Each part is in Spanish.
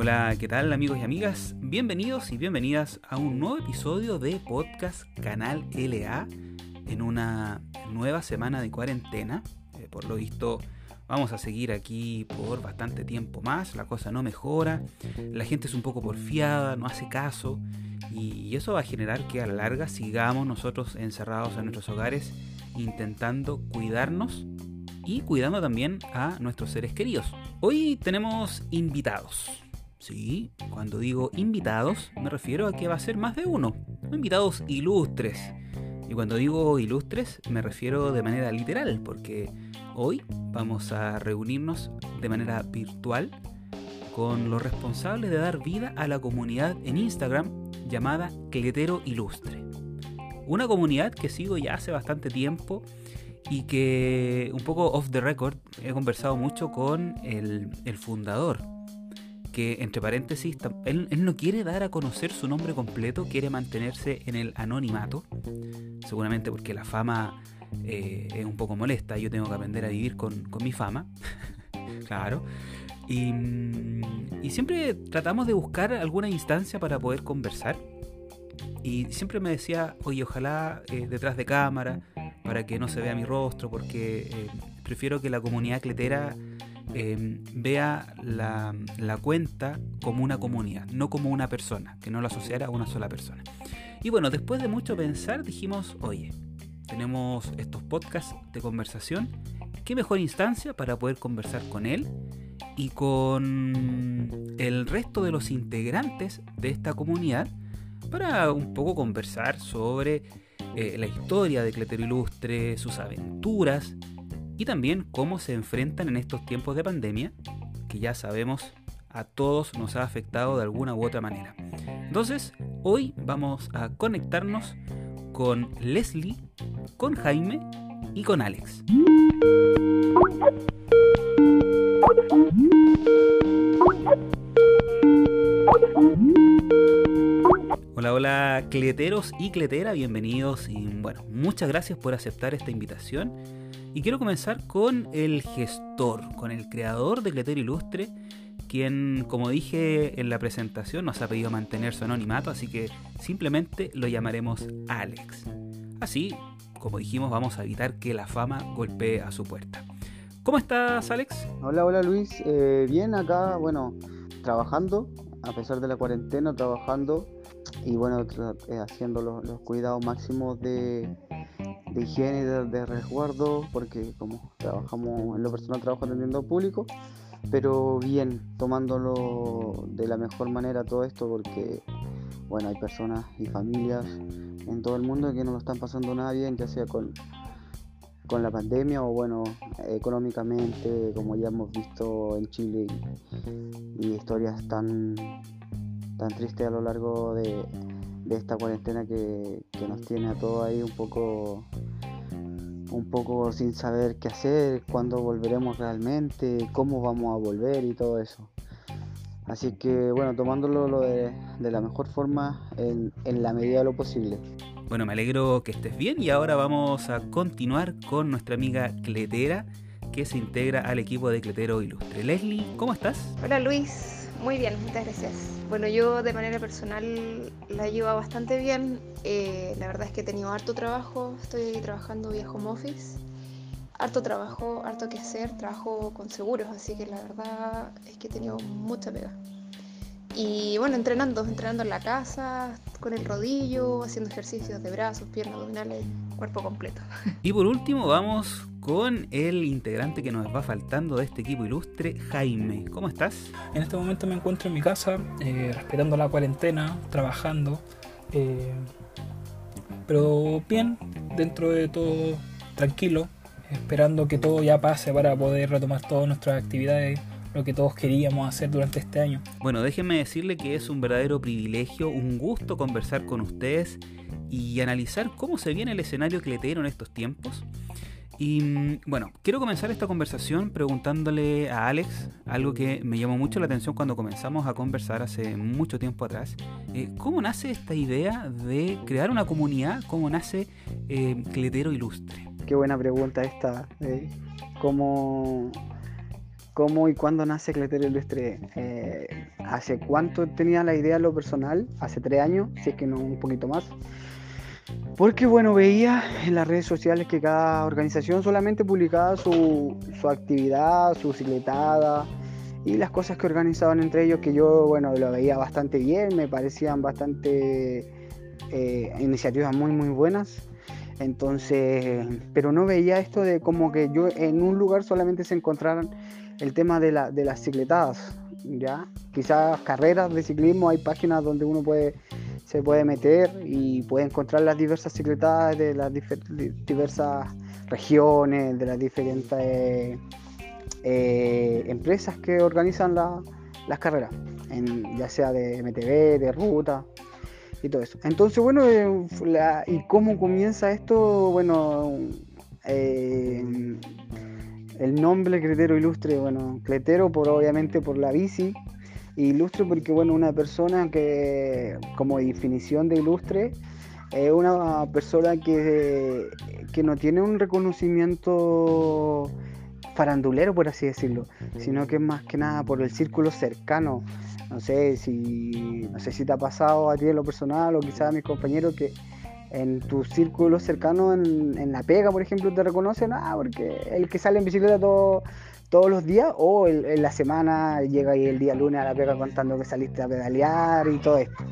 Hola, ¿qué tal amigos y amigas? Bienvenidos y bienvenidas a un nuevo episodio de Podcast Canal LA en una nueva semana de cuarentena. Eh, por lo visto vamos a seguir aquí por bastante tiempo más, la cosa no mejora, la gente es un poco porfiada, no hace caso y eso va a generar que a la larga sigamos nosotros encerrados en nuestros hogares intentando cuidarnos y cuidando también a nuestros seres queridos. Hoy tenemos invitados. Sí, cuando digo invitados me refiero a que va a ser más de uno. Invitados ilustres. Y cuando digo ilustres me refiero de manera literal, porque hoy vamos a reunirnos de manera virtual con los responsables de dar vida a la comunidad en Instagram llamada Cletero Ilustre. Una comunidad que sigo ya hace bastante tiempo y que un poco off the record he conversado mucho con el, fundador, que entre paréntesis, él, no quiere dar a conocer su nombre completo, quiere mantenerse en el anonimato, seguramente porque la fama eh, es un poco molesta, yo tengo que aprender a vivir con, mi fama, claro. Y, y, siempre tratamos de buscar alguna instancia para poder conversar. Y siempre me decía, oye, ojalá eh, detrás de cámara, para que no se vea mi rostro, porque eh, prefiero que la comunidad cletera eh, vea la, cuenta como una comunidad, no como una persona, que no la asociara a una sola persona. Y bueno, después de mucho pensar dijimos, oye, tenemos estos podcasts de conversación, qué mejor instancia para poder conversar con él y con el resto de los integrantes de esta comunidad para un poco conversar sobre eh, la historia de Cletero Ilustre, sus aventuras y también cómo se enfrentan en estos tiempos de pandemia, que ya sabemos a todos nos ha afectado de alguna u otra manera. Entonces, hoy vamos a conectarnos con Leslie, con Jaime y con Alex. Hola, hola, cleteros y cletera, bienvenidos y bueno, muchas gracias por aceptar esta invitación. Y quiero comenzar con el gestor, con el creador de Cletero Ilustre, quien, como dije en la presentación, nos ha pedido mantener su anonimato, así que simplemente lo llamaremos Alex. Así, como dijimos, vamos a evitar que la fama golpee a su puerta. ¿Cómo estás, Alex? Hola, hola Luis. Eh, bien acá, bueno, trabajando, a pesar de la cuarentena, trabajando y bueno, eh, haciendo los, cuidados máximos de, higiene y de, resguardo, porque como trabajamos en lo personal, trabajo atendiendo público, pero bien, tomándolo de la mejor manera todo esto, porque bueno, hay personas y familias en todo el mundo que no lo están pasando nada bien, ya sea con, con la pandemia o bueno, económicamente, como ya hemos visto en Chile, y historias tan tan triste a lo largo de, esta cuarentena que, nos tiene a todos ahí un poco un poco sin saber qué hacer, cuándo volveremos realmente, cómo vamos a volver y todo eso. Así que bueno, tomándolo lo de, la mejor forma en, en la medida de lo posible. Bueno, me alegro que estés bien y ahora vamos a continuar con nuestra amiga Cletera que se integra al equipo de Cletero Ilustre. Leslie, ¿cómo estás? Hola Luis, muy bien, muchas gracias. Bueno, yo de manera personal la llevo bastante bien. Eh, la verdad es que he tenido harto trabajo, estoy trabajando vía home office. Harto trabajo, harto que hacer, trabajo con seguros, así que la verdad es que he tenido mucha pega. Y bueno, entrenando, entrenando en la casa, con el rodillo, haciendo ejercicios de brazos, piernas, abdominales, cuerpo completo. Y por último vamos con el integrante que nos va faltando de este equipo ilustre, Jaime. ¿Cómo estás? En este momento me encuentro en mi casa, eh, respetando la cuarentena, trabajando. Eh, pero bien, dentro de todo tranquilo, esperando que todo ya pase para poder retomar todas nuestras actividades, lo que todos queríamos hacer durante este año. Bueno, déjenme decirle que es un verdadero privilegio, un gusto conversar con ustedes y analizar cómo se viene el escenario cletero en estos tiempos. Y mm, bueno, quiero comenzar esta conversación preguntándole a Alex algo que me llamó mucho la atención cuando comenzamos a conversar hace mucho tiempo atrás. Eh, ¿Cómo nace esta idea de crear una comunidad? ¿Cómo nace eh, Cletero Ilustre? Qué buena pregunta esta. Eh. ¿Cómo, ¿Cómo y cuándo nace Cletero Ilustre? hace cuánto tenía la idea lo personal, hace tres años, si es que no un poquito más. Porque bueno, veía en las redes sociales que cada organización solamente publicaba su, su actividad, su cicletada y las cosas que organizaban entre ellos, que yo bueno, lo veía bastante bien, me parecían bastante eh, iniciativas muy muy buenas. Entonces, pero no veía esto de como que yo en un lugar solamente se encontraran el tema de, la, de las cicletadas, ¿ya? Quizás carreras de ciclismo, hay páginas donde uno puede se puede meter y puede encontrar las diversas cicletadas de las diversas regiones, de las diferentes eh, empresas que organizan las carreras, ya sea de MTV, de ruta y todo eso. Entonces, bueno, eh, ¿y cómo comienza esto? Bueno, eh, el nombre Cretero Ilustre, bueno, Cletero por obviamente por la bici, ilustre porque, bueno, una persona que, como definición de ilustre, es una persona que, que no tiene un reconocimiento farandulero, por así decirlo, sino que es más que nada por el círculo cercano. No sé si, no sé si te ha pasado a ti en lo personal o quizás a mis compañeros que en tu círculo cercano, en, la pega, por ejemplo, te reconocen, ah, porque el que sale en bicicleta todo todos los días o en la semana llega ahí el día lunes a la pega contando que saliste a pedalear y todo esto.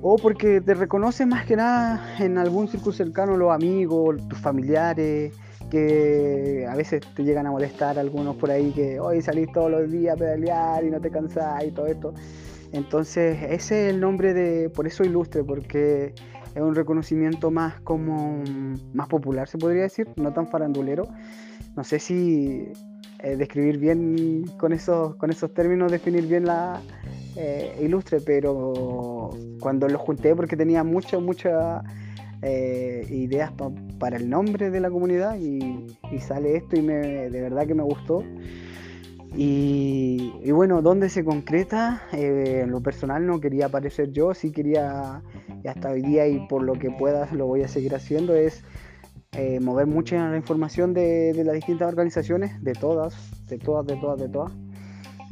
O porque te reconoce más que nada en algún círculo cercano los amigos, tus familiares, que a veces te llegan a molestar algunos por ahí que hoy salís todos los días a pedalear y no te cansás y todo esto. Entonces ese es el nombre de, por eso ilustre, porque es un reconocimiento más como, más popular se podría decir, no tan farandulero. No sé si eh, describir bien con esos, con esos términos, definir bien la eh, ilustre, pero cuando lo junté porque tenía muchas, muchas eh, ideas para el nombre de la comunidad y, sale esto y me, de verdad que me gustó. Y, bueno, ¿dónde se concreta? en lo personal no quería aparecer yo, sí quería, hasta hoy día y por lo que pueda lo voy a seguir haciendo, es eh, mover mucha la información de, las distintas organizaciones, de todas, de todas, de todas, de todas.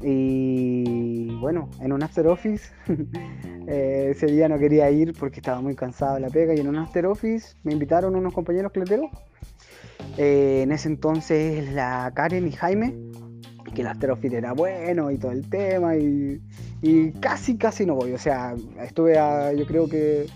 Y bueno, en un after office, eh, ese día no quería ir porque estaba muy cansado de la pega y en un after office me invitaron unos compañeros cleteros. Eh, en ese entonces la Karen y Jaime, que el after office era bueno y todo el tema y, y casi, casi no voy. O sea, estuve a, yo creo que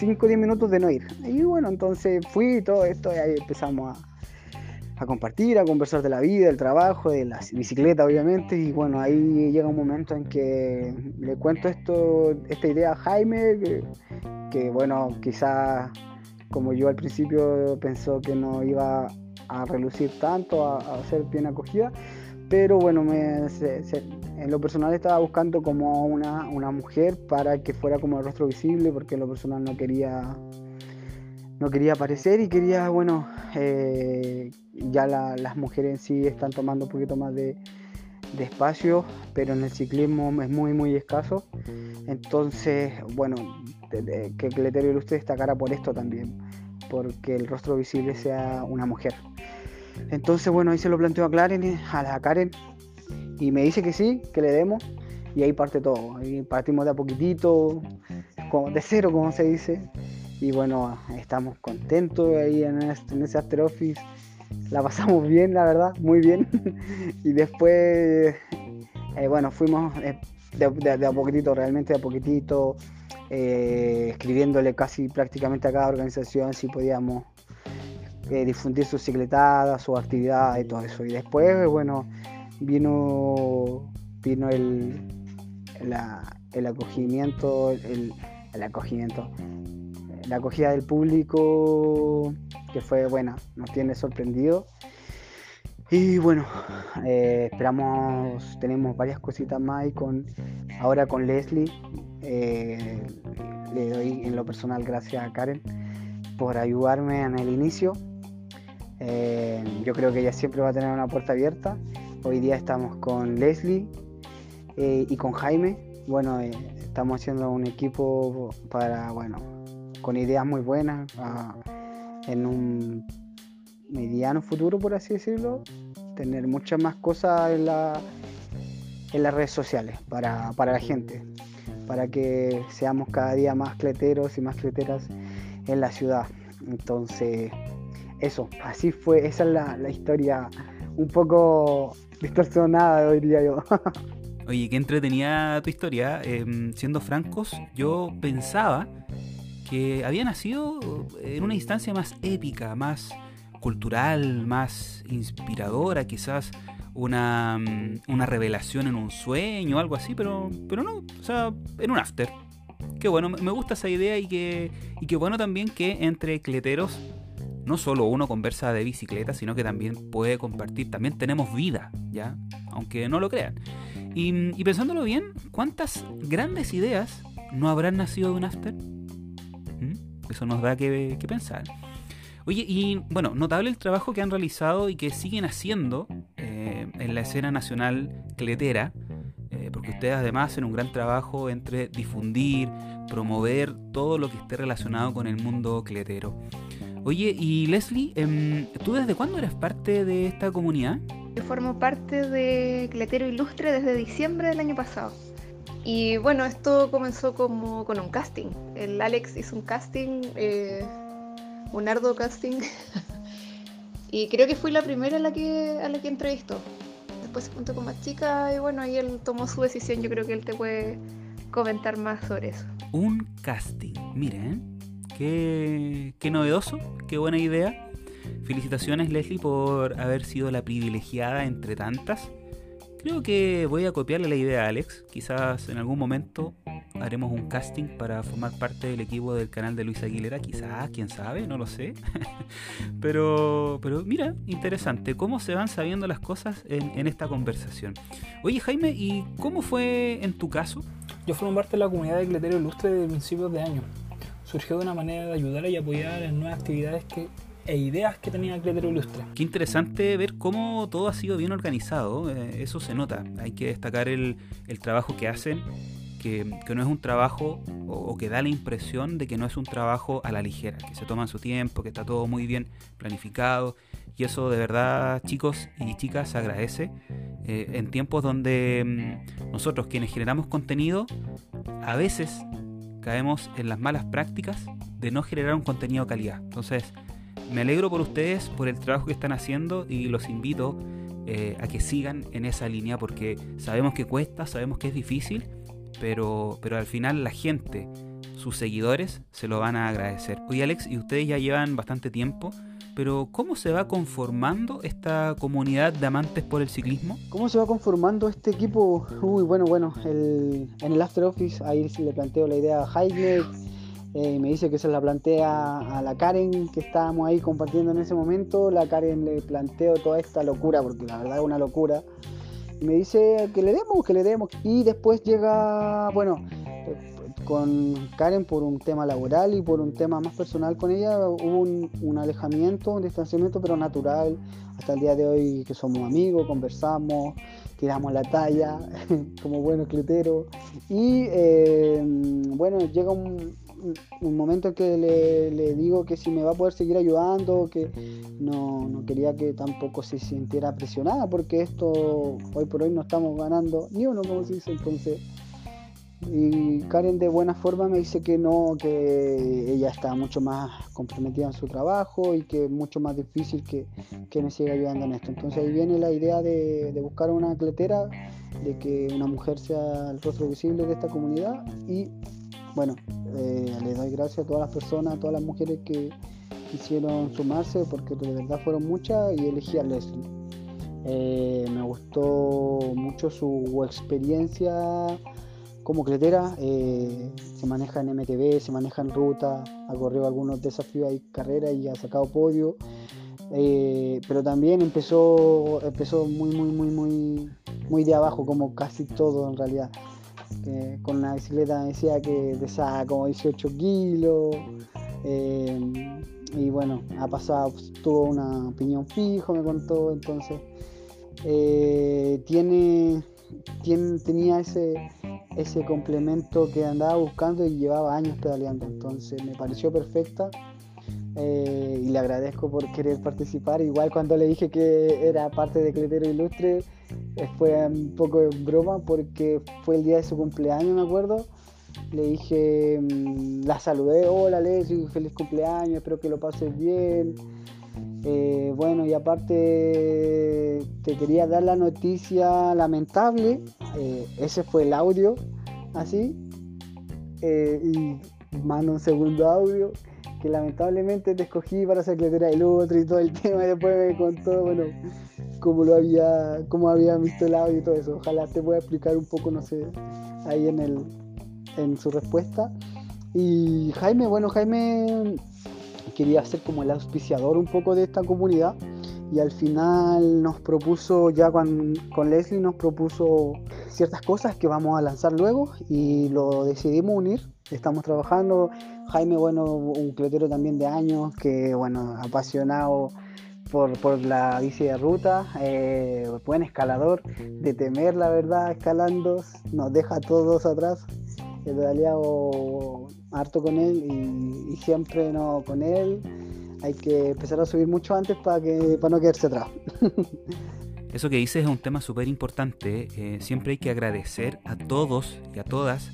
5 o 10 minutos de no ir. Y bueno, entonces fui y todo esto, y ahí empezamos a, a, compartir, a conversar de la vida, del trabajo, de la bicicleta, obviamente. Y bueno, ahí llega un momento en que le cuento esto, esta idea a Jaime, que, que bueno, quizás como yo al principio pensó que no iba a relucir tanto, a, a ser bien acogida pero bueno, me, en lo personal estaba buscando como una, una, mujer para que fuera como el rostro visible, porque en lo personal no quería, no quería aparecer y quería, bueno, eh, ya las mujeres en sí están tomando un poquito más de, de espacio, pero en el ciclismo es muy, muy escaso. Entonces, bueno, que Cleterio Ilustre destacara por esto también, porque el rostro visible sea una mujer. Entonces, bueno, ahí se lo planteo a, Karen, a la Karen y me dice que sí, que le demos y ahí parte todo. Partimos de a poquitito, de cero, como se dice. Y bueno, estamos contentos ahí en, ese After Office. La pasamos bien, la verdad, muy bien. y después, eh, bueno, fuimos eh, de, a poquitito, realmente de a poquitito, eh, escribiéndole casi prácticamente a cada organización si podíamos difundir sus cicletadas, su actividad y todo eso. Y después, bueno, vino, vino el, el acogimiento, el, el, acogimiento, la acogida del público que fue buena, nos tiene sorprendido. Y bueno, eh, esperamos, tenemos varias cositas más y con, ahora con Leslie. Eh, le doy en lo personal gracias a Karen por ayudarme en el inicio eh, yo creo que ella siempre va a tener una puerta abierta. Hoy día estamos con Leslie eh, y con Jaime. Bueno, estamos haciendo un equipo para, bueno, con ideas muy buenas en un mediano futuro, por así decirlo. Tener muchas más cosas en la, en las redes sociales para, para, la gente, para que seamos cada día más cleteros y más cleteras en la ciudad. Entonces, eso, así fue, esa es la, historia un poco distorsionada, diría yo. Oye, qué entretenida tu historia. Em, siendo francos, yo pensaba que había nacido en una instancia más épica, más cultural, más inspiradora, quizás una, mm, una revelación en un sueño algo así, pero, pero no, o sea, en un after. Qué bueno, me gusta esa idea y que, y qué bueno también que entre cleteros no solo uno conversa de bicicleta, sino que también puede compartir, también tenemos vida, ¿ya? Aunque no lo crean. Y, pensándolo bien, ¿cuántas grandes ideas no habrán nacido de un after? ¿Mm? Eso nos da que, pensar. Oye, y bueno, notable el trabajo que han realizado y que siguen haciendo eh, en la escena nacional cletera, eh, porque ustedes además hacen un gran trabajo entre difundir, promover todo lo que esté relacionado con el mundo cletero. Oye, y Leslie, em, ¿tú desde cuándo eres parte de esta comunidad? Yo formo parte de Cletero Ilustre desde diciembre del año pasado. Y bueno, esto comenzó como con un casting. El Alex hizo un casting, eh, un arduo casting. y creo que fui la primera a la que, a la que entrevistó. Después se juntó con más chicas y bueno, ahí él tomó su decisión. Yo creo que él te puede comentar más sobre eso. Un casting, miren, qué, qué novedoso, qué buena idea. Felicitaciones Leslie por haber sido la privilegiada entre tantas. Creo que voy a copiarle la idea a Alex. Quizás en algún momento haremos un casting para formar parte del equipo del canal de Luis Aguilera. Quizás, quién sabe, no lo sé. pero, pero mira, interesante. ¿Cómo se van sabiendo las cosas en, esta conversación? Oye, Jaime, ¿y cómo fue en tu caso? Yo formo parte de la comunidad de Cletero Ilustre desde principios de año. Surgió de una manera de ayudar y apoyar en nuevas actividades que e ideas que tenía Cletero Ilustre. Qué interesante ver cómo todo ha sido bien organizado, eh, eso se nota. Hay que destacar el, trabajo que hacen, que, no es un trabajo o, que da la impresión de que no es un trabajo a la ligera, que se toman su tiempo, que está todo muy bien planificado. Y eso de verdad, chicos y chicas, se agradece. Eh, en tiempos donde mm, nosotros quienes generamos contenido, a veces caemos en las malas prácticas de no generar un contenido de calidad. Entonces, me alegro por ustedes, por el trabajo que están haciendo y los invito eh, a que sigan en esa línea porque sabemos que cuesta, sabemos que es difícil, pero, pero al final la gente, sus seguidores, se lo van a agradecer. Oye Alex, y ustedes ya llevan bastante tiempo, pero ¿cómo se va conformando esta comunidad de amantes por el ciclismo? ¿Cómo se va conformando este equipo? Uy, bueno, bueno, en el After Office ahí le planteo la idea a Jaime eh, me dice que se la plantea a la Karen que estábamos ahí compartiendo en ese momento. La Karen le planteo toda esta locura, porque la verdad es una locura. Me dice que le demos, que le demos. Y después llega, bueno, con Karen por un tema laboral y por un tema más personal con ella hubo un, alejamiento, un distanciamiento, pero natural. Hasta el día de hoy que somos amigos, conversamos, tiramos la talla como buenos cliteros. Y eh, bueno, llega un, un momento en que le, digo que si me va a poder seguir ayudando, que no, quería que tampoco se sintiera presionada, porque esto hoy por hoy no estamos ganando ni uno, como se dice, entonces. Y Karen de buena forma me dice que no, que ella está mucho más comprometida en su trabajo y que es mucho más difícil que, me siga ayudando en esto. Entonces ahí viene la idea de, de buscar una atletera, de que una mujer sea el rostro visible de esta comunidad y bueno, eh, le doy gracias a todas las personas, a todas las mujeres que quisieron sumarse, porque de verdad fueron muchas y elegí a Leslie. Eh, me gustó mucho su experiencia como cletera, eh, se maneja en MTV, se maneja en ruta, ha corrido algunos desafíos y carreras y ha sacado podio. pero también empezó empezó muy muy muy muy muy de abajo como casi todo en realidad con una bicicleta decía que pesaba como 18 kilos. Eh, y bueno, ha pasado, pues, tuvo una opinión fijo, me contó, entonces eh, tiene, tiene, tenía ese, ese complemento que andaba buscando y llevaba años pedaleando, entonces me pareció perfecta eh, y le agradezco por querer participar. Igual cuando le dije que era parte de Cletero Ilustre, fue un poco de broma porque fue el día de su cumpleaños, me acuerdo. Le dije, mm, la saludé, hola Leslie, feliz cumpleaños, espero que lo pases bien. Eh, bueno, y aparte te quería dar la noticia lamentable, ese fue el audio, así, y mando un segundo audio que lamentablemente te escogí para ser cletera del otro y todo el tema y después me contó, bueno, cómo lo había, cómo había visto el audio y todo eso. Ojalá te pueda explicar un poco, no sé, ahí en el, en su respuesta. Y Jaime, bueno, Jaime quería ser como el auspiciador un poco de esta comunidad y al final nos propuso, ya con, con Leslie nos propuso ciertas cosas que vamos a lanzar luego y lo decidimos unir. Estamos trabajando, Jaime, bueno, un cletero también de años, que bueno, apasionado por, la bici de ruta, eh, buen escalador, de temer la verdad, escalando, nos deja a todos atrás. He pedaleado harto con él y, y siempre no con él hay que empezar a subir mucho antes para que para no quedarse atrás. Eso que dices es un tema súper importante. Eh, siempre hay que agradecer a todos y a todas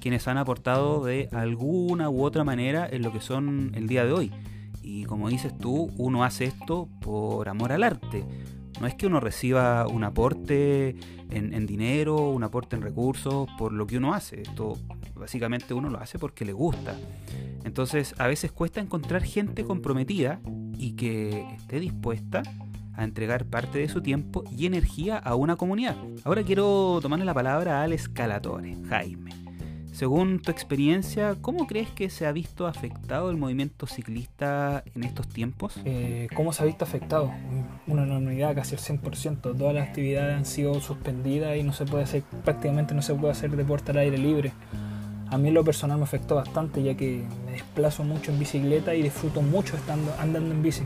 quienes han aportado de alguna u otra manera en lo que son el día de hoy. Y como dices tú, uno hace esto por amor al arte. No es que uno reciba un aporte en, dinero, un aporte en recursos por lo que uno hace. Esto básicamente uno lo hace porque le gusta. Entonces a veces cuesta encontrar gente comprometida y que esté dispuesta a entregar parte de su tiempo y energía a una comunidad. Ahora quiero tomarle la palabra al escalatore, Jaime. Según tu experiencia, ¿cómo crees que se ha visto afectado el movimiento ciclista en estos tiempos? Eh, ¿Cómo se ha visto afectado? Una enormidad, casi el 100%. Todas las actividades han sido suspendidas y no se puede hacer, prácticamente no se puede hacer deporte al aire libre. A mí lo personal me afectó bastante ya que me desplazo mucho en bicicleta y disfruto mucho estando andando en bici.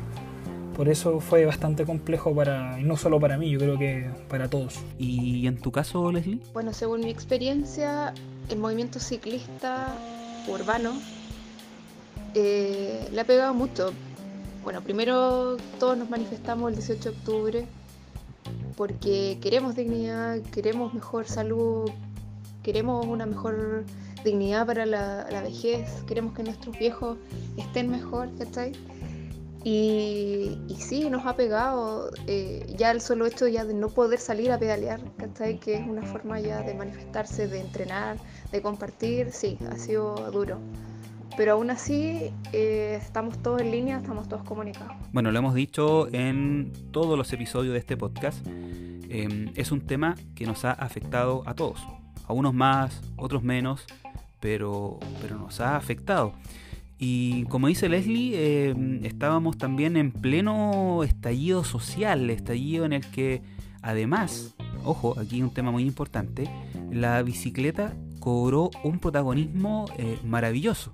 Por eso fue bastante complejo para, y no solo para mí, yo creo que para todos. ¿Y en tu caso, Leslie? Bueno, según mi experiencia, el movimiento ciclista urbano eh, le ha pegado mucho. Bueno, primero todos nos manifestamos el 18 de octubre porque queremos dignidad, queremos mejor salud, queremos una mejor dignidad para la, vejez, queremos que nuestros viejos estén mejor, ¿cachai? Y, sí, nos ha pegado eh, ya el solo hecho ya de no poder salir a pedalear, ¿cachai? Que es una forma ya de manifestarse, de entrenar, de compartir, sí, ha sido duro. Pero aún así eh, estamos todos en línea, estamos todos comunicados. Bueno, lo hemos dicho en todos los episodios de este podcast. Em, es un tema que nos ha afectado a todos, a unos más, otros menos, pero, pero nos ha afectado. Y como dice Leslie, eh, estábamos también en pleno estallido social, estallido en el que además, ojo, aquí un tema muy importante, la bicicleta cobró un protagonismo eh, maravilloso.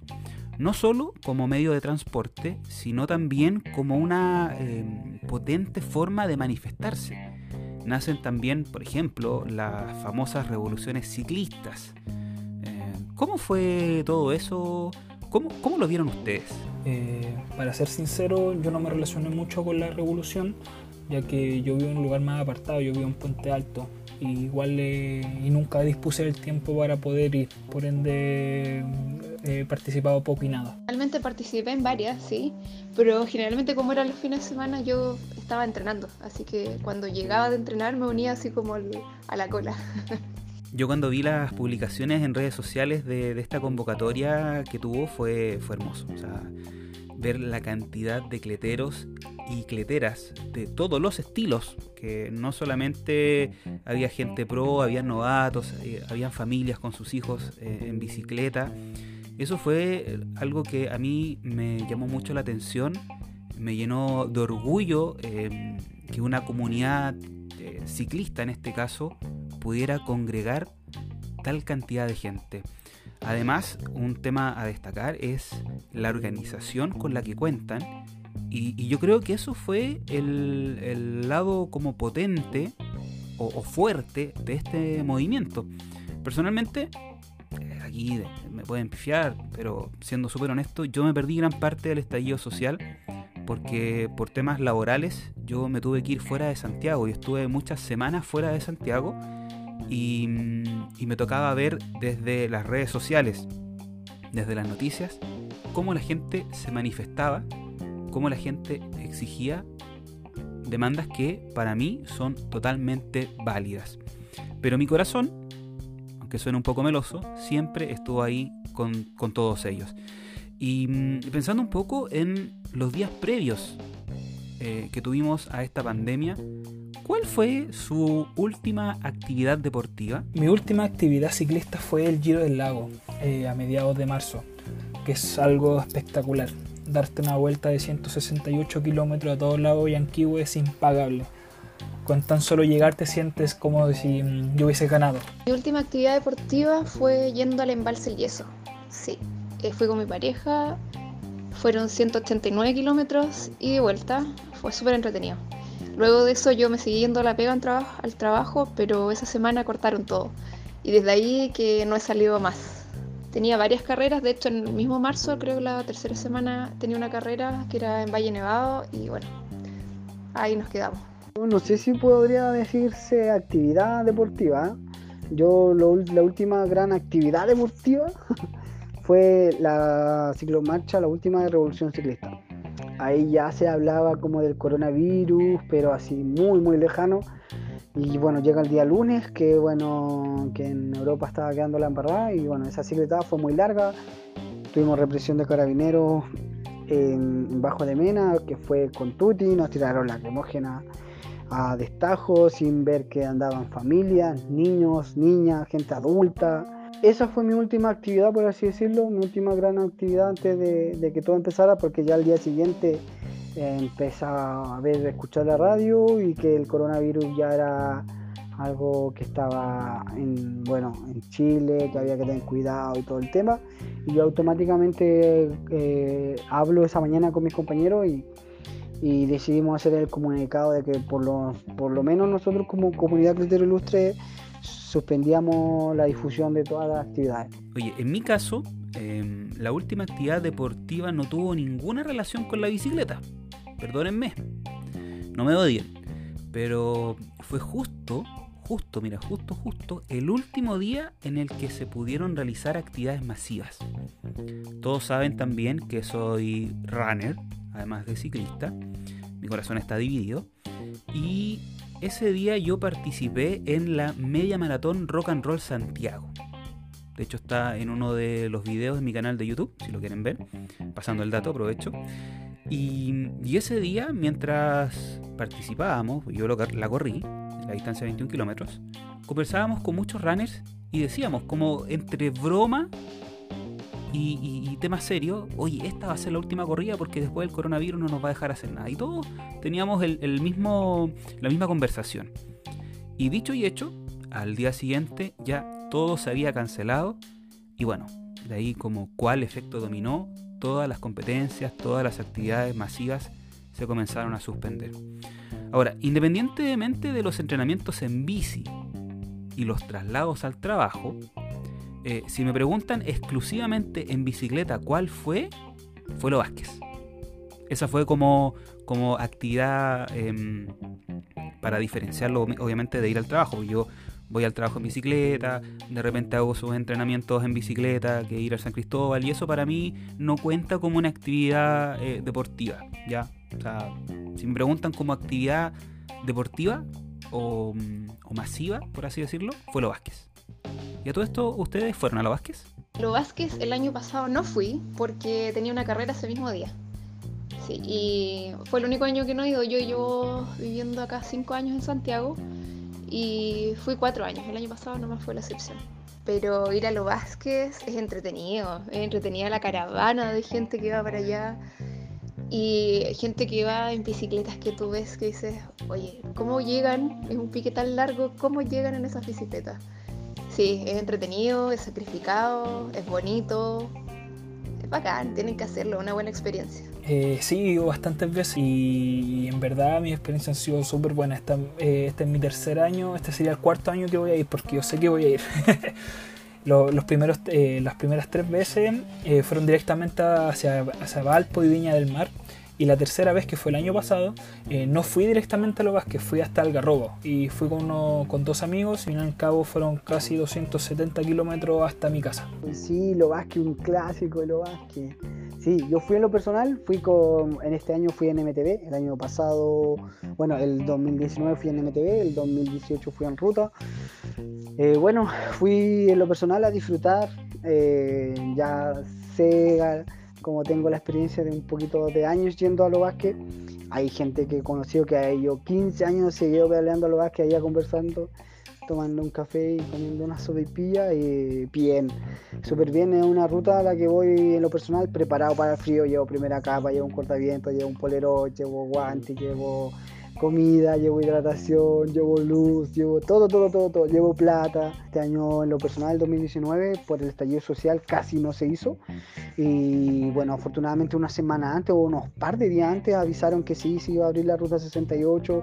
No solo como medio de transporte, sino también como una eh, potente forma de manifestarse. Nacen también, por ejemplo, las famosas revoluciones ciclistas, ¿Cómo fue todo eso? ¿Cómo, cómo lo vieron ustedes? Eh, para ser sincero, yo no me relacioné mucho con la revolución, ya que yo vivo en un lugar más apartado, yo vivo en Puente Alto. Y igual y nunca dispuse el tiempo para poder ir, por ende he participado poco y nada. Realmente participé en varias, sí, pero generalmente como eran los fines de semana yo estaba entrenando, así que cuando llegaba de entrenar me unía así como a la cola. Yo cuando vi las publicaciones en redes sociales de, esta convocatoria que tuvo fue, fue hermoso. Ver la cantidad de cleteros y cleteras de todos los estilos, que no solamente había gente pro, había novatos, eh, habían familias con sus hijos eh, en bicicleta. Eso fue algo que a mí me llamó mucho la atención, me llenó de orgullo eh, que una comunidad ciclista en este caso pudiera congregar tal cantidad de gente. Además, un tema a destacar es la organización con la que cuentan y, yo creo que eso fue el, lado como potente o, fuerte de este movimiento. Personalmente, eh, aquí me pueden pifiar, pero siendo súper honesto, yo me perdí gran parte del estallido social porque por temas laborales yo me tuve que ir fuera de Santiago y estuve muchas semanas fuera de Santiago y, y me tocaba ver desde las redes sociales, desde las noticias, cómo la gente se manifestaba, cómo la gente exigía demandas que para mí son totalmente válidas. Pero mi corazón, aunque suene un poco meloso, siempre estuvo ahí con, todos ellos. Y mm, pensando un poco en los días previos eh, que tuvimos a esta pandemia, ¿cuál fue su última actividad deportiva? Mi última actividad ciclista fue el Giro del Lago, eh, a mediados de marzo, que es algo espectacular darte una vuelta de 168 kilómetros a todos lados y Yanquiwe es impagable. Con tan solo llegar te sientes como si mm, yo hubiese ganado. Mi última actividad deportiva fue yendo al embalse El Yeso. Sí, eh, fui con mi pareja, fueron 189 kilómetros y de vuelta, fue súper entretenido. Luego de eso yo me seguí yendo a la pega al trabajo, pero esa semana cortaron todo. Y desde ahí que no he salido más tenía varias carreras, de hecho en el mismo marzo, creo que la tercera semana, tenía una carrera que era en Valle Nevado y bueno, ahí nos quedamos. No sé si podría decirse actividad deportiva. Yo la última gran actividad deportiva fue la ciclomarcha, la última Revolución Ciclista. Ahí ya se hablaba como del coronavirus, pero así muy muy lejano. Y bueno, llega el día lunes, que bueno, que en Europa estaba quedando la embarrada y bueno, esa cicletada fue muy larga. Tuvimos represión de carabineros en Bajo de Mena, que fue con Tuti, nos tiraron lacrimógena a destajo sin ver que andaban familias, niños, niñas, gente adulta. Esa fue mi última actividad, por así decirlo, mi última gran actividad antes de, que todo empezara, porque ya al día siguiente empezaba a ver, escuchar la radio y que el coronavirus ya era algo que estaba en, bueno, en Chile, que había que tener cuidado y todo el tema. Y yo automáticamente eh, hablo esa mañana con mis compañeros y, decidimos hacer el comunicado de que por lo, por lo menos nosotros como comunidad Criterio Ilustre suspendíamos la difusión de todas las actividades. Oye, en mi caso, em, la última actividad deportiva no tuvo ninguna relación con la bicicleta perdónenme, no me odien, pero fue justo, justo, mira, justo, justo el último día en el que se pudieron realizar actividades masivas. Todos saben también que soy runner, además de ciclista, mi corazón está dividido, y ese día yo participé en la media maratón Rock and Roll Santiago. De hecho está en uno de los videos de mi canal de YouTube, si lo quieren ver. Pasando el dato, aprovecho. Y, ese día, mientras participábamos, yo la corrí, la distancia de 21 kilómetros, conversábamos con muchos runners y decíamos, como entre broma y, tema serio, oye, esta va a ser la última corrida porque después el coronavirus no nos va a dejar hacer nada. Y todos teníamos el, mismo, la misma conversación. Y dicho y hecho, al día siguiente ya todo se había cancelado. Y bueno, de ahí como cuál efecto dominó, todas las competencias, todas las actividades masivas se comenzaron a suspender. Ahora, independientemente de los entrenamientos en bici y los traslados al trabajo, eh, si me preguntan exclusivamente en bicicleta cuál fue, fue lo Vázquez. Esa fue como, como actividad em, para diferenciarlo obviamente de ir al trabajo. Yo voy al trabajo en bicicleta, de repente hago sus entrenamientos en bicicleta, que ir al San Cristóbal, y eso para mí no cuenta como una actividad eh, deportiva, ¿ya? O sea, si me preguntan como actividad deportiva o, masiva, por así decirlo, fue lo Vázquez. ¿Y a todo esto ustedes fueron a lo Vázquez? Lo Vázquez el año pasado no fui porque tenía una carrera ese mismo día. Sí, y fue el único año que no he ido. Yo llevo viviendo acá cinco años en Santiago y fui cuatro años, el año pasado no me fue la excepción. Pero ir a los Vázquez es entretenido, es entretenida la caravana de gente que va para allá y gente que va en bicicletas que tú ves que dices, oye, ¿cómo llegan? Es un pique tan largo, ¿cómo llegan en esas bicicletas? Sí, es entretenido, es sacrificado, es bonito, es bacán, tienen que hacerlo, una buena experiencia. Eh, sí, bastantes veces y en verdad mi experiencia han sido súper buena. Eh, este es mi tercer año, este sería el cuarto año que voy a ir porque yo sé que voy a ir. los primeros, eh, las primeras tres veces fueron directamente hacia, hacia Valpo y Viña del Mar. Y la tercera vez, que fue el año pasado, eh, no fui directamente a Vázquez, fui hasta Algarrobo. Y fui con, uno, con dos amigos y al cabo fueron casi 270 kilómetros hasta mi casa. Sí, Vázquez, un clásico de Vázquez. Sí, yo fui en lo personal, fui con, en este año fui en MTV, el año pasado, bueno, el 2019 fui en MTV, el 2018 fui en ruta. Eh, bueno, fui en lo personal a disfrutar, eh, ya sé como tengo la experiencia de un poquito de años yendo a lo básquet, hay gente que he conocido que ha yo 15 años seguido peleando a lo básquet allá conversando, tomando un café y comiendo una sopipilla y bien, súper bien, es una ruta a la que voy en lo personal preparado para el frío, llevo primera capa, llevo un cortaviento, llevo un polero, llevo guantes, llevo comida, llevo hidratación, llevo luz, llevo todo, todo, todo, todo, llevo plata. Este año en lo personal, 2019, por el estallido social casi no se hizo. Y bueno, afortunadamente una semana antes o unos par de días antes avisaron que sí, se iba a abrir la ruta 68.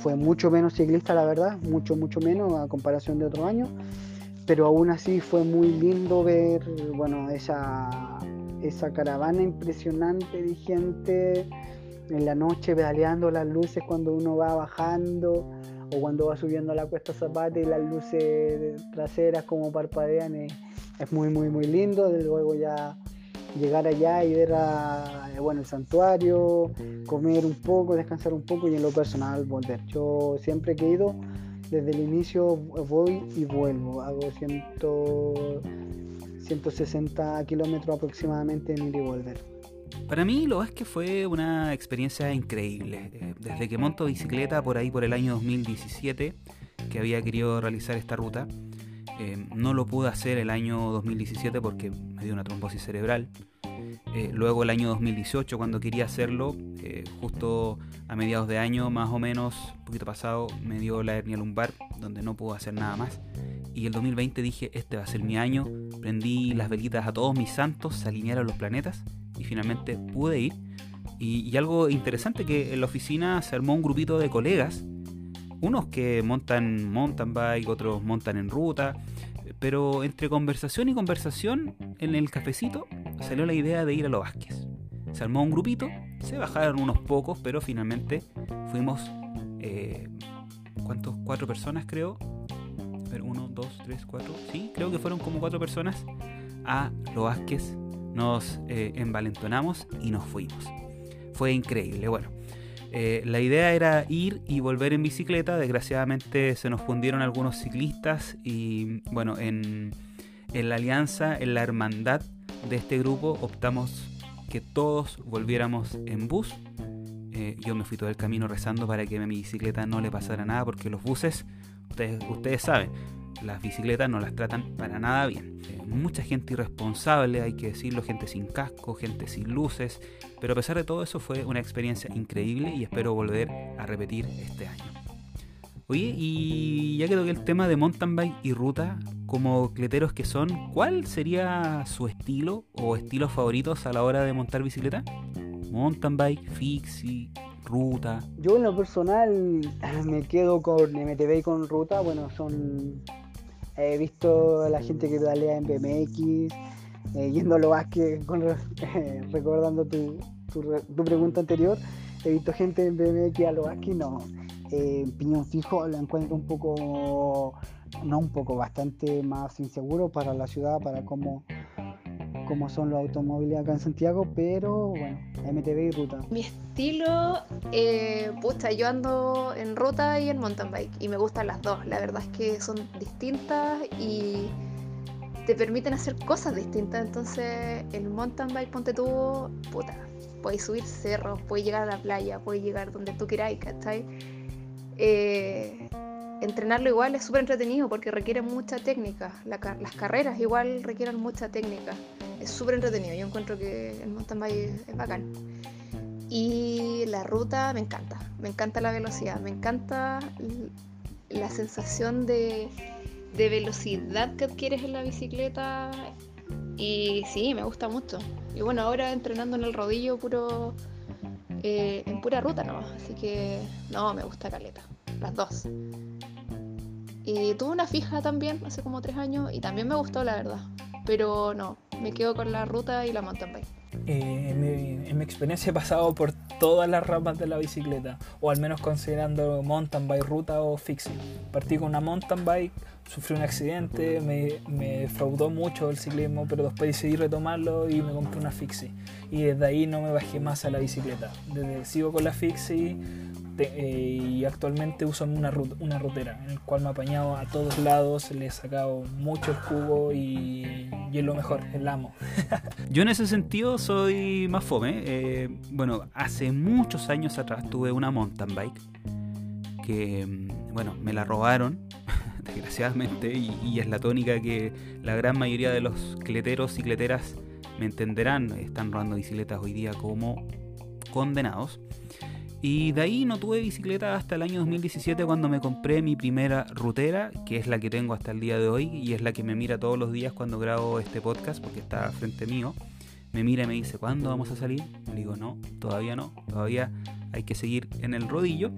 Fue mucho menos ciclista, la verdad, mucho, mucho menos a comparación de otros años. Pero aún así fue muy lindo ver, bueno, esa, esa caravana impresionante de gente en la noche pedaleando las luces cuando uno va bajando o cuando va subiendo la cuesta Zapata y las luces traseras como parpadean es, muy muy muy lindo. De luego ya llegar allá y ver a, bueno el santuario comer un poco descansar un poco y en lo personal volver. Yo siempre que he ido desde el inicio voy y vuelvo. Hago 160 kilómetros aproximadamente en ir y volver para mí lo es que fue una experiencia increíble. Eh, desde que monto bicicleta por ahí por el año 2017, que había querido realizar esta ruta, eh, no lo pude hacer el año 2017 porque me dio una trombosis cerebral. Eh, luego el año 2018 cuando quería hacerlo, justo a mediados de año más o menos, un poquito pasado, me dio la hernia lumbar donde no pude hacer nada más. Y el 2020 dije, este va a ser mi año, prendí las velitas a todos mis santos, se alinearon los planetas y finalmente pude ir. Y, algo interesante que en la oficina se armó un grupito de colegas, unos que montan mountain bike, otros montan en ruta, pero entre conversación y conversación en el cafecito salió la idea de ir a los Vázquez. Se armó un grupito, se bajaron unos pocos, pero finalmente fuimos, eh, ¿cuántos? Cuatro personas creo. A ver, uno, dos, tres, cuatro. Sí, creo que fueron como cuatro personas a los Vázquez nos eh, envalentonamos y nos fuimos. Fue increíble. Bueno, eh, la idea era ir y volver en bicicleta. Desgraciadamente se nos fundieron algunos ciclistas y bueno, en, la alianza, en la hermandad de este grupo, optamos que todos volviéramos en bus. Eh, yo me fui todo el camino rezando para que a mi bicicleta no le pasara nada porque los buses, ustedes, ustedes saben, las bicicletas no las tratan para nada bien. Eh, mucha gente irresponsable, hay que decirlo, gente sin casco, gente sin luces, pero a pesar de todo eso fue una experiencia increíble y espero volver a repetir este año. Oye, y ya que el tema de mountain bike y ruta, como cleteros que son, ¿cuál sería su estilo o estilos favoritos a la hora de montar bicicleta? Mountain bike, fixie, ruta. Yo en lo personal me quedo con MTB y con ruta, bueno, son He visto a la gente que pedalea en BMX, eh, yendo a lo Vázquez, recordando tu, tu, pregunta anterior. He visto gente en BMX a lo Vázquez, no. Eh, piñón fijo la encuentro un poco, no un poco, bastante más inseguro para la ciudad, para cómo como son los automóviles acá en Santiago, pero bueno, MTV y ruta. Mi estilo, eh, yo ando en ruta y en mountain bike y me gustan las dos. La verdad es que son distintas y te permiten hacer cosas distintas. Entonces, en mountain bike, ponte tú, puta, puedes subir cerros, puedes llegar a la playa, puedes llegar donde tú queráis, ¿cachai? Eh, entrenarlo igual es súper entretenido porque requiere mucha técnica. las carreras igual requieren mucha técnica es súper entretenido. Yo encuentro que el mountain bike es bacán. Y la ruta me encanta, me encanta la velocidad, me encanta la sensación de, velocidad que adquieres en la bicicleta. Y sí, me gusta mucho. Y bueno, ahora entrenando en el rodillo puro eh, en pura ruta no, así que no, me gusta caleta, las dos. Y tuve una fija también hace como tres años y también me gustó la verdad. Pero no, me quedo con la ruta y la mountain bike. Eh, en, mi, en, mi, experiencia he pasado por todas las ramas de la bicicleta, o al menos considerando mountain bike, ruta o fixie. Partí con una mountain bike, sufrí un accidente, me, me defraudó mucho el ciclismo, pero después decidí retomarlo y me compré una fixie. Y desde ahí no me bajé más a la bicicleta. Desde, sigo con la fixie eh, y actualmente uso una, una rutera, en el cual me he apañado a todos lados, le he sacado mucho el jugo y, y es lo mejor, el amo. Yo en ese sentido soy más fome. Eh, bueno, hace muchos años atrás tuve una mountain bike que, mm, bueno, me la robaron, desgraciadamente, y, y, es la tónica que la gran mayoría de los cleteros y cleteras me entenderán, están robando bicicletas hoy día como condenados. Y de ahí no tuve bicicleta hasta el año 2017 cuando me compré mi primera rutera, que es la que tengo hasta el día de hoy y es la que me mira todos los días cuando grabo este podcast porque está frente mío. Me mira y me dice, ¿cuándo vamos a salir? Le digo, no, todavía no, todavía hay que seguir en el rodillo.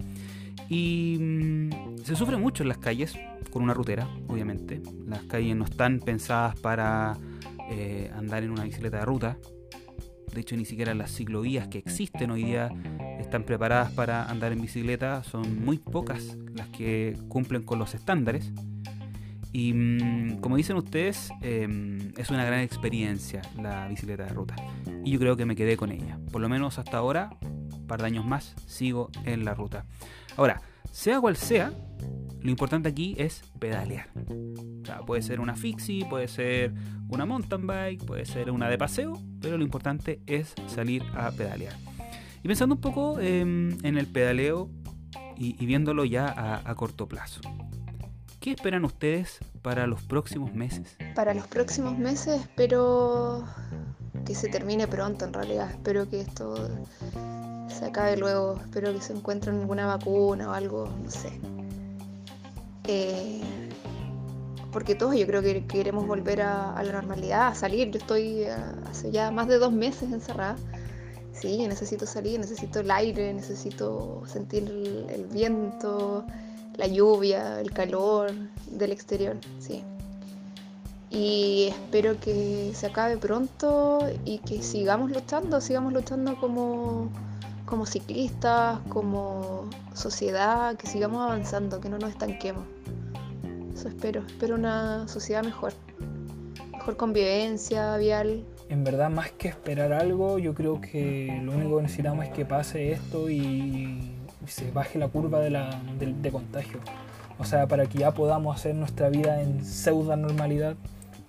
Y mmm, se sufre mucho en las calles con una rutera, obviamente. Las calles no están pensadas para eh, andar en una bicicleta de ruta, de hecho, ni siquiera las ciclovías que existen hoy día están preparadas para andar en bicicleta. Son muy pocas las que cumplen con los estándares. Y mmm, como dicen ustedes, eh, es una gran experiencia la bicicleta de ruta. Y yo creo que me quedé con ella. Por lo menos hasta ahora, un par de años más, sigo en la ruta. Ahora, sea cual sea, lo importante aquí es pedalear. O sea, puede ser una fixie, puede ser una mountain bike, puede ser una de paseo, pero lo importante es salir a pedalear. Y pensando un poco eh, en el pedaleo y, y viéndolo ya a, a, corto plazo. ¿Qué esperan ustedes para los próximos meses? Para los próximos meses espero que se termine pronto en realidad. Espero que esto se acabe luego. Espero que se encuentre alguna vacuna o algo, no sé. Eh, porque todos yo creo que queremos volver a, la normalidad, a salir. Yo estoy hace ya más de dos meses encerrada. Sí, necesito salir, necesito el aire, necesito sentir el, el viento, la lluvia, el calor del exterior, sí. Y espero que se acabe pronto y que sigamos luchando, sigamos luchando como, como ciclistas, como sociedad, que sigamos avanzando, que no nos estanquemos. Eso espero, espero una sociedad mejor, mejor convivencia vial. En verdad, más que esperar algo, yo creo que lo único que necesitamos es que pase esto y se baje la curva de, la, contagio. O sea, para que ya podamos hacer nuestra vida en pseudo normalidad,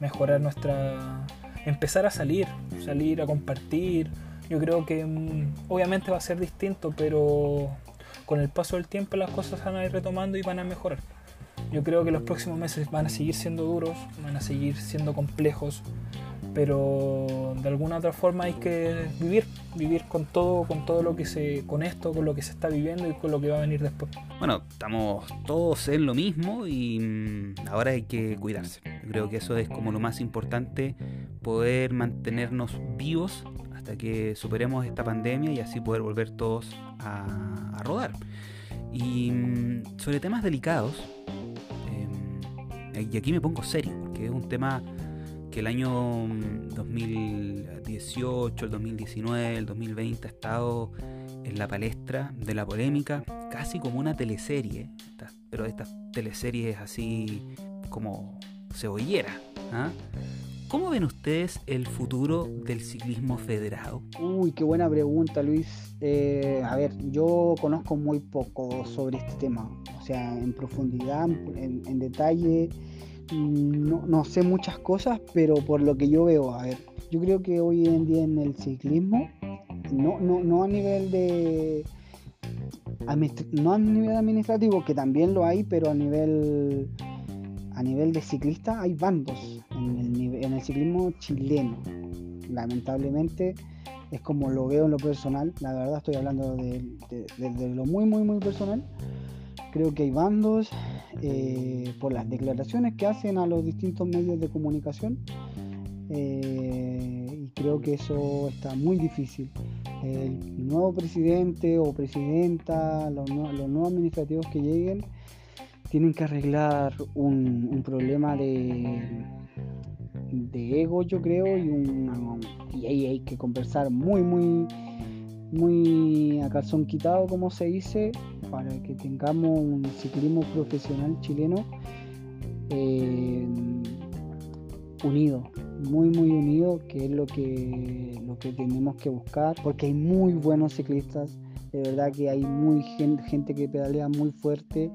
mejorar nuestra... empezar a salir, salir a compartir. Yo creo que mmm, obviamente va a ser distinto, pero con el paso del tiempo las cosas van a ir retomando y van a mejorar. Yo creo que los próximos meses van a seguir siendo duros, van a seguir siendo complejos, pero de alguna otra forma hay que vivir, vivir con todo, con todo lo que se, con esto, con lo que se está viviendo y con lo que va a venir después. Bueno, estamos todos en lo mismo y mm, ahora hay que cuidarse. Yo creo que eso es como lo más importante, poder mantenernos vivos hasta que superemos esta pandemia y así poder volver todos a, rodar. Y mm, sobre temas delicados, eh, y aquí me pongo serio, porque es un tema que el año 2018, el 2019, el 2020 ha estado en la palestra de la polémica, casi como una teleserie, pero estas teleseries así como cebollera. ¿ah? ¿Cómo ven ustedes el futuro del ciclismo federado? Uy, qué buena pregunta, Luis. Eh, a ver, yo conozco muy poco sobre este tema, o sea, en profundidad, en, en detalle no, no, sé muchas cosas, pero por lo que yo veo, a ver, yo creo que hoy en día en el ciclismo, no, no, no a nivel de no a nivel administrativo, que también lo hay, pero a nivel a nivel de ciclista hay bandos en el, ciclismo chileno. Lamentablemente es como lo veo en lo personal, la verdad estoy hablando de, lo muy, muy, muy personal creo que hay bandos eh, por las declaraciones que hacen a los distintos medios de comunicación eh, y creo que eso está muy difícil. El nuevo presidente o presidenta, los nuevos administrativos que lleguen, tienen que arreglar un, problema de, ego, yo creo, y, un, y ahí hay que conversar muy, muy, muy a calzón quitado, como se dice, para que tengamos un ciclismo profesional chileno eh, unido, muy muy unido, que es lo que, lo que tenemos que buscar, porque hay muy buenos ciclistas, de verdad que hay muy gente que pedalea muy fuerte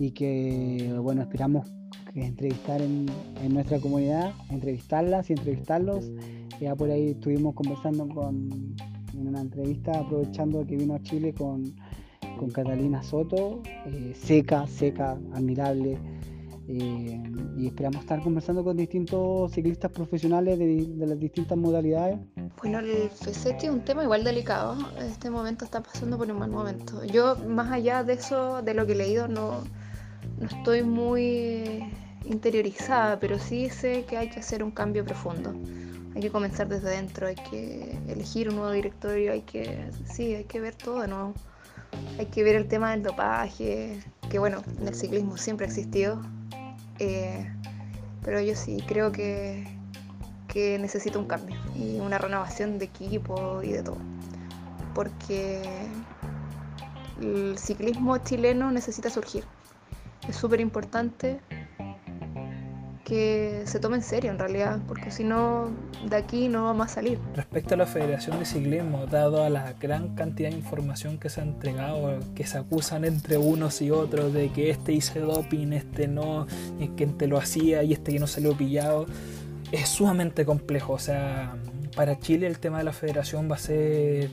y que bueno esperamos entrevistar en, en nuestra comunidad, entrevistarlas y entrevistarlos. Ya por ahí estuvimos conversando con en una entrevista aprovechando que vino a Chile con, con Catalina Soto, eh, seca, seca, admirable. eh, y esperamos estar conversando con distintos ciclistas profesionales de, de las distintas modalidades. Bueno, el FECETI es un tema igual delicado. En este momento está pasando por un mal momento. Yo, más allá de eso, de lo que he leído, no, no estoy muy interiorizada, pero sí sé que hay que hacer un cambio profundo. Hay que comenzar desde dentro, hay que elegir un nuevo directorio, hay que, sí, hay que ver todo de nuevo. Hay que ver el tema del dopaje, que bueno, en el ciclismo siempre ha existido. Eh, pero yo sí creo que, que necesita un cambio y una renovación de equipo y de todo. Porque el ciclismo chileno necesita surgir. Es súper importante que se tome en serio en realidad, porque si no, de aquí no vamos a salir. Respecto a la Federación de Ciclismo, dado a la gran cantidad de información que se ha entregado, que se acusan entre unos y otros de que este hizo doping, este no, y que este lo hacía y este que no salió pillado, es sumamente complejo. O sea, para Chile el tema de la federación va a ser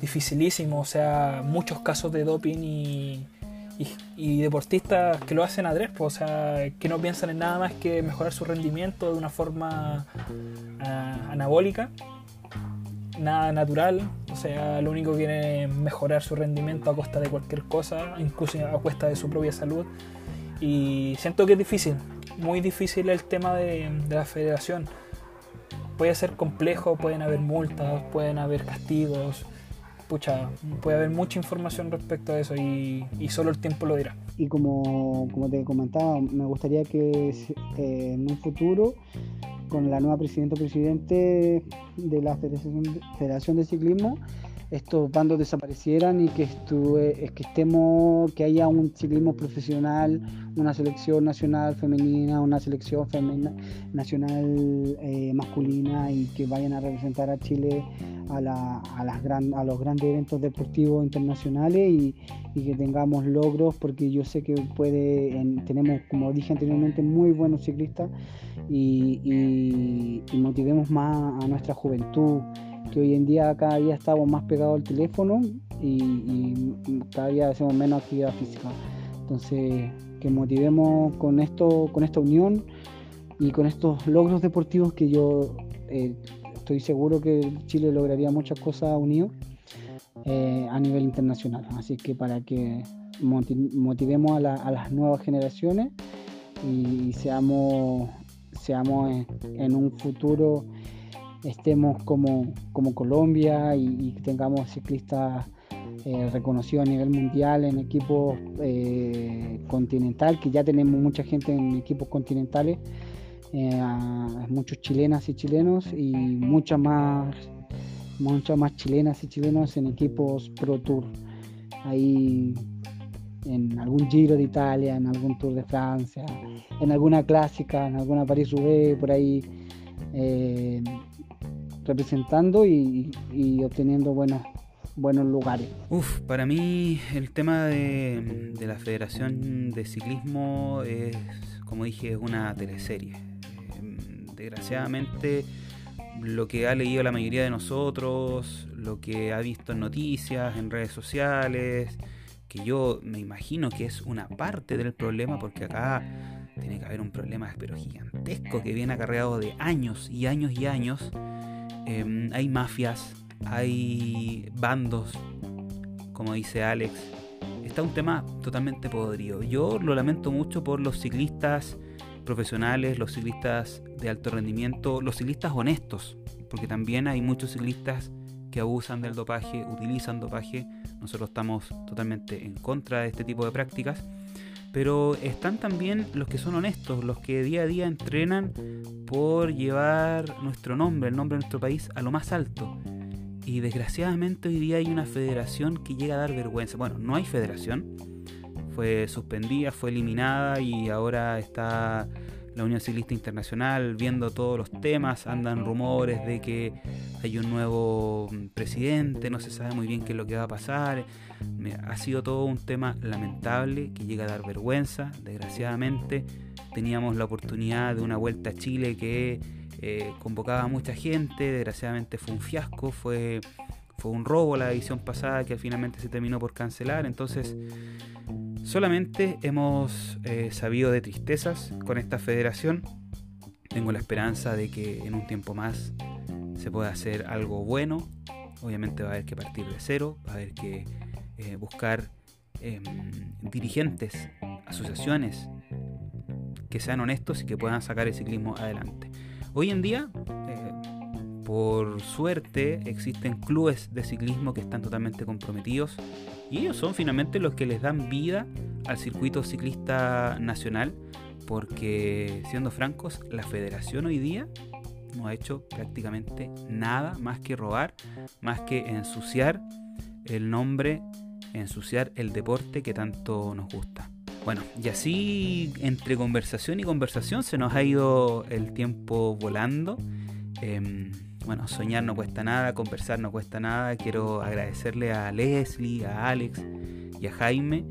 dificilísimo. O sea, muchos casos de doping y, y, deportistas que lo hacen a tres, pues, o sea, que no piensan en nada más que mejorar su rendimiento de una forma ah, anabólica, nada natural, o sea, lo único que quieren es mejorar su rendimiento a costa de cualquier cosa, incluso a cuesta de su propia salud. Y siento que es difícil, muy difícil el tema de la federación. Puede ser complejo, pueden haber multas, pueden haber castigos, pucha, puede haber mucha información respecto a eso y, solo el tiempo lo dirá. Y como, como te comentaba, me gustaría que eh, en un futuro, con la nueva presidenta o presidente de la Federación de, Ciclismo, estos bandos desaparecieran y que, estuve, que estemos, que haya un ciclismo profesional, una selección nacional femenina, una selección femena, nacional eh, masculina y que vayan a representar a Chile a, la, a, los grandes eventos deportivos internacionales y, y, que tengamos logros porque yo sé que puede, en, tenemos, como dije anteriormente, muy buenos ciclistas y, y motivemos más a nuestra juventud que hoy en día cada día estamos más pegados al teléfono y, y, cada día hacemos menos actividad física. Entonces, que motivemos con esto, con esta unión y con estos logros deportivos que yo eh, estoy seguro que Chile lograría muchas cosas unidos eh, a nivel internacional. Así que para que motivemos a, la, a las nuevas generaciones y seamos, seamos en, en un futuro estemos como, como Colombia y, tengamos ciclistas eh, reconocidos a nivel mundial en equipos eh, continental, que ya tenemos mucha gente en equipos continentales, eh, muchos chilenas y chilenos y muchas más, muchas más chilenas y chilenos en equipos Pro Tour. Ahí en algún Giro de Italia, en algún Tour de Francia, en alguna clásica, en alguna París-Roubaix, por ahí. Eh, representando y, obteniendo buenos, buenos lugares. Uf, para mí el tema de, la Federación de Ciclismo es, como dije, es una teleserie. Eh, desgraciadamente, lo que ha leído la mayoría de nosotros, lo que ha visto en noticias, en redes sociales, que yo me imagino que es una parte del problema, porque acá tiene que haber un problema pero gigantesco que viene acarreado de años y años y años eh, hay mafias, hay bandos, como dice Alex. Está un tema totalmente podrido. Yo lo lamento mucho por los ciclistas profesionales, los ciclistas de alto rendimiento, los ciclistas honestos, porque también hay muchos ciclistas que abusan del dopaje, utilizan dopaje. Nosotros estamos totalmente en contra de este tipo de prácticas. Pero están también los que son honestos, los que día a día entrenan por llevar nuestro nombre, el nombre de nuestro país, a lo más alto. Y desgraciadamente hoy día hay una federación que llega a dar vergüenza. Bueno, no hay federación, fue suspendida, fue eliminada y ahora está la Unión Ciclista Internacional viendo todos los temas, andan rumores de que hay un nuevo mm, presidente, no se sabe muy bien qué es lo que va a pasar. Ha sido todo un tema lamentable que llega a dar vergüenza, desgraciadamente. Teníamos la oportunidad de una vuelta a Chile que eh, convocaba a mucha gente, desgraciadamente fue un fiasco, fue, fue un robo la edición pasada que finalmente se terminó por cancelar, entonces solamente hemos eh, sabido de tristezas con esta federación. Tengo la esperanza de que en un tiempo más se pueda hacer algo bueno. Obviamente va a haber que partir de cero, va a haber que eh, buscar em, dirigentes, asociaciones que sean honestos y que puedan sacar el ciclismo adelante. Hoy en día, eh, por suerte, existen clubes de ciclismo que están totalmente comprometidos y ellos son finalmente los que les dan vida al circuito ciclista nacional porque, siendo francos, la federación hoy día no ha hecho prácticamente nada más que robar, más que ensuciar el nombre, ensuciar el deporte que tanto nos gusta. Bueno, y así entre conversación y conversación se nos ha ido el tiempo volando. Em, bueno, soñar no cuesta nada, conversar no cuesta nada. Quiero agradecerle a Leslie, a Alex y a Jaime.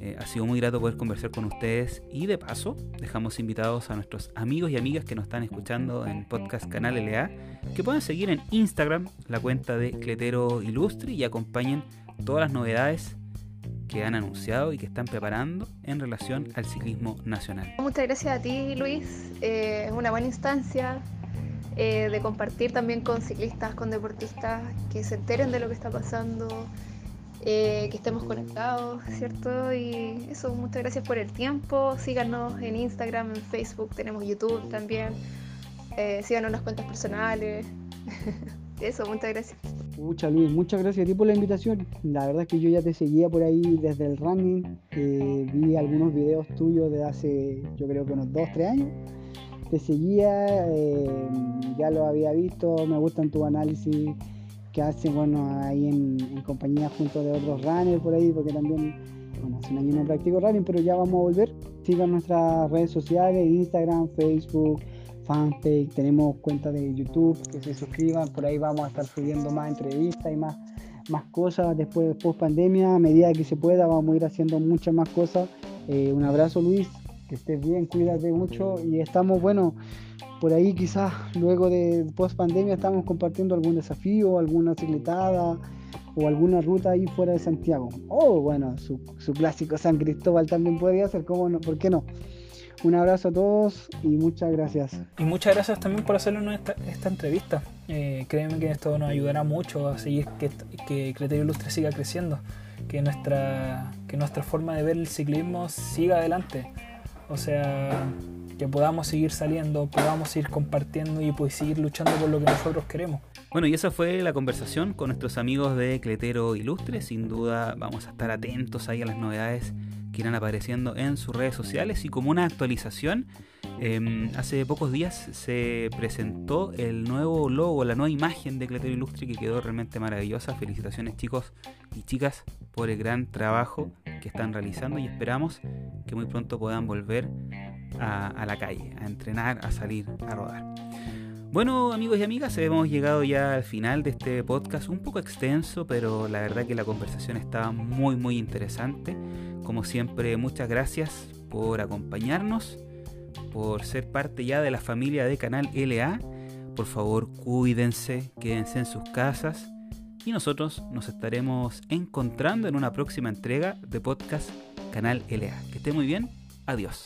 Eh, ha sido muy grato poder conversar con ustedes y de paso dejamos invitados a nuestros amigos y amigas que nos están escuchando en podcast Canal LA que puedan seguir en Instagram la cuenta de Cletero Ilustre y acompañen todas las novedades que han anunciado y que están preparando en relación al ciclismo nacional. Muchas gracias a ti, Luis. Eh, es una buena instancia eh, de compartir también con ciclistas, con deportistas, que se enteren de lo que está pasando, eh, que estemos conectados, ¿cierto? Y eso, muchas gracias por el tiempo. Síganos en Instagram, en Facebook, tenemos YouTube también. síganos en las cuentas personales. eso, muchas gracias. Muchas Luis, muchas gracias a ti por la invitación. La verdad es que yo ya te seguía por ahí desde el running. Eh, vi algunos videos tuyos de hace, yo creo que unos 2, 3 años. Seguía, eh, ya lo había visto, me gustan tus análisis que hacen, bueno, ahí en, compañía junto de otros runners por ahí, porque también, bueno, hace un año no practico running, pero ya vamos a volver. Sigan nuestras redes sociales, Instagram, Facebook, fanpage, tenemos cuenta de YouTube, que se suscriban, por ahí vamos a estar subiendo más entrevistas y más, más cosas después, post pandemia, a medida que se pueda vamos a ir haciendo muchas más cosas. Eh, un abrazo Luis, que estés bien, cuídate mucho y estamos, bueno, por ahí quizás luego de post pandemia estamos compartiendo algún desafío, alguna cicletada o alguna ruta ahí fuera de Santiago. O oh, bueno, su, su clásico San Cristóbal también podría ser, ¿cómo no? ¿por qué no? Un abrazo a todos y muchas gracias. Y muchas gracias también por hacernos esta, esta entrevista. Eh, créeme que esto nos ayudará mucho a seguir que, que Criterio Ilustre siga creciendo, que nuestra, que nuestra forma de ver el ciclismo siga adelante. O sea, que podamos seguir saliendo, podamos seguir compartiendo y pues seguir luchando por lo que nosotros queremos. Bueno, y esa fue la conversación con nuestros amigos de Cletero Ilustre. Sin duda vamos a estar atentos ahí a las novedades que irán apareciendo en sus redes sociales y como una actualización, em, hace pocos días se presentó el nuevo logo, la nueva imagen de Cletero Ilustre que quedó realmente maravillosa. Felicitaciones chicos y chicas por el gran trabajo que están realizando y esperamos que muy pronto puedan volver a, a la calle, a entrenar, a salir, a rodar. Bueno amigos y amigas, hemos llegado ya al final de este podcast, un poco extenso, pero la verdad que la conversación estaba muy muy interesante. Como siempre, muchas gracias por acompañarnos, por ser parte ya de la familia de Canal LA. Por favor, cuídense, quédense en sus casas y nosotros nos estaremos encontrando en una próxima entrega de podcast Canal LA. Que esté muy bien, adiós.